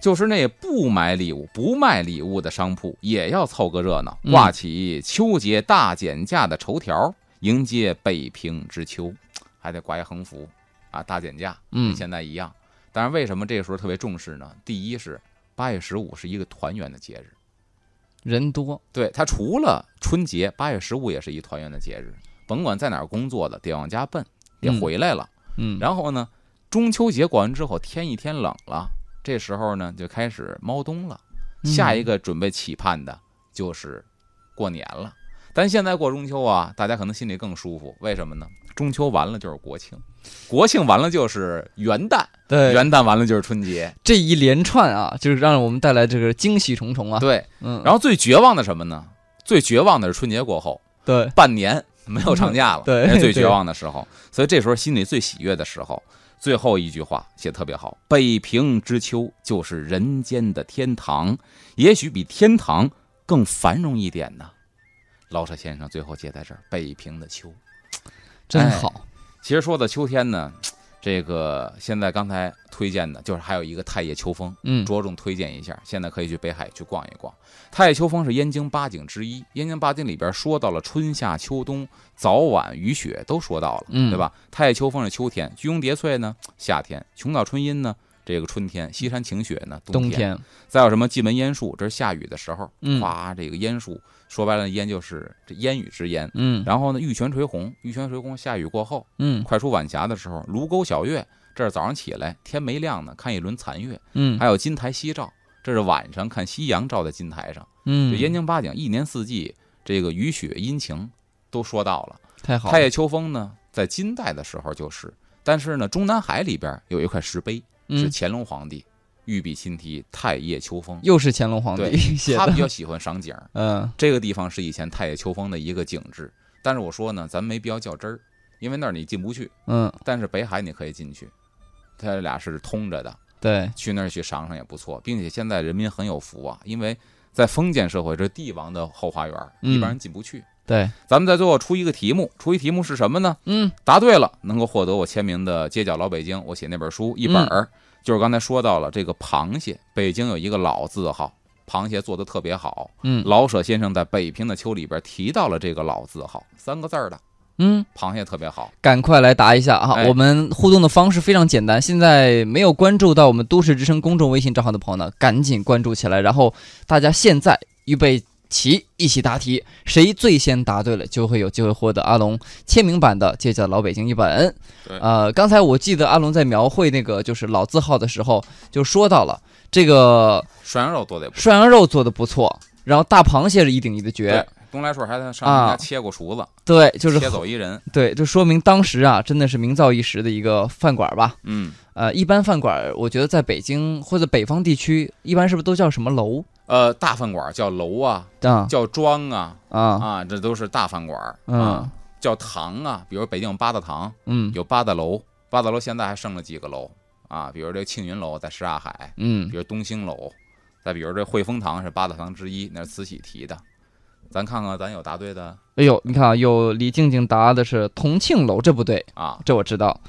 就是那不买礼物、不卖礼物的商铺也要凑个热闹，嗯挂起秋节大减价的绸条，迎接北平之秋，还得挂一横幅啊，大减价，嗯跟现在一样。但是为什么这个时候特别重视呢？第一是八月十五是一个团圆的节日，人多，对他除了春节，八月十五也是一团圆的节日，甭管在哪儿工作的，得往家奔，得嗯回来了。嗯，然后呢，中秋节过完之后，天一天冷了，这时候呢就开始猫冬了。嗯下一个准备期盼的就是过年了。但现在过中秋啊，大家可能心里更舒服，为什么呢？中秋完了就是国庆，国庆完了就是元旦，对元旦完了就是春节。这一连串啊，就是让我们带来这个惊喜重重啊。对，嗯，然后最绝望的什么呢？最绝望的是春节过后对，半年没有长假了，对最绝望的时候。所以这时候心里最喜悦的时候，最后一句话写得特别好：“北平之秋就是人间的天堂，也许比天堂更繁荣一点呢。”老舍先生最后接在这儿：“北平的秋。”哎真好。其实说到秋天呢，这个现在刚才推荐的就是还有一个太液秋风，嗯着重推荐一下。现在可以去北海去逛一逛。太液秋风是燕京八景之一，燕京八景里边说到了春夏秋冬，早晚雨雪都说到了，嗯对吧？太液秋风是秋天，居庸叠翠呢夏天，琼岛春阴呢这个春天，西山晴雪呢冬天，再有什么蓟门烟树，这是下雨的时候，嗯。哗，这个烟树说白了，烟就是这烟雨之烟。嗯。然后呢，玉泉垂红，玉泉垂红，下雨过后，嗯。快出晚霞的时候，卢沟晓月，这是早上起来天没亮呢，看一轮残月；嗯。还有金台夕照，这是晚上看夕阳照在金台上。嗯，这燕京八景一年四季，这个雨雪阴晴都说到了。太好了，太液秋风呢，在金代的时候就是，但是呢，中南海里边有一块石碑，是嗯，乾隆皇帝御笔亲题“太液秋风。又是乾隆皇帝 写”，的，他比较喜欢赏景儿。嗯。这个地方是以前太液秋风的一个景致，但是我说呢，咱没必要较真儿，因为那儿你进不去。嗯，但是北海你可以进去，它俩是通着的，对，去那儿去赏赏也不错，并且现在人民很有福啊，因为在封建社会，这帝王的后花园，嗯。一般人进不去。对，咱们在最后出一个题目，出一题目是什么呢？嗯答对了，能够获得我签名的《街角老北京》，我写那本书一本儿，就是刚才说到了这个螃蟹，北京有一个老字号，螃蟹做的特别好。嗯老舍先生在《北平的秋》里边提到了这个老字号，三个字儿的嗯，螃蟹特别好。赶快来答一下啊！哎我们互动的方式非常简单，现在没有关注到我们都市之声公众微信账号的朋友呢，赶紧关注起来。然后大家现在预备起，一起答题，谁最先答对了，就会有机会获得阿龙签名版的《街角老北京》一本。对呃，刚才我记得阿龙在描绘那个就是老字号的时候，就说到了这个涮羊肉做的不错，涮羊肉做的不错，然后大螃蟹是一顶一的绝。，东来顺还在上家切过厨子，对，就是切走一人。对，就说明当时啊，真的是名噪一时的一个饭馆吧。嗯，呃，一般饭馆，我觉得在北京或者北方地区，一般是不是都叫什么楼呃，大饭馆叫楼啊，啊叫庄啊，啊啊，这都是大饭馆啊。叫堂啊，比如北京有八大堂，嗯有八大楼，八大楼现在还剩了几个楼啊，比如这庆云楼在什刹海，嗯比如东兴楼，再比如这汇丰堂是八大堂之一，那是慈禧提的。咱看看，咱有答对的哎呦，你看啊，有李静静答的是同庆楼，这不对，啊？这我知道。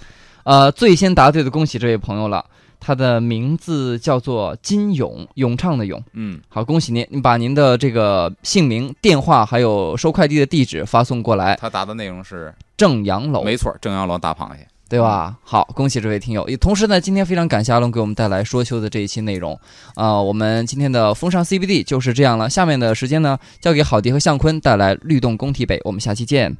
呃，最先答对的，恭喜这位朋友了，他的名字叫做金勇，咏唱的咏。嗯，好，恭喜您，您把您的这个姓名、电话还有收快递的地址发送过来，他答的内容是正阳楼。没错，正阳楼大螃蟹。对吧？好，恭喜这位听友。也同时呢，今天非常感谢阿龙给我们带来说修的这一期内容。啊、我们今天的风尚 CBD 就是这样了。下面的时间呢，交给郝迪和向坤带来律动工体北。我们下期见。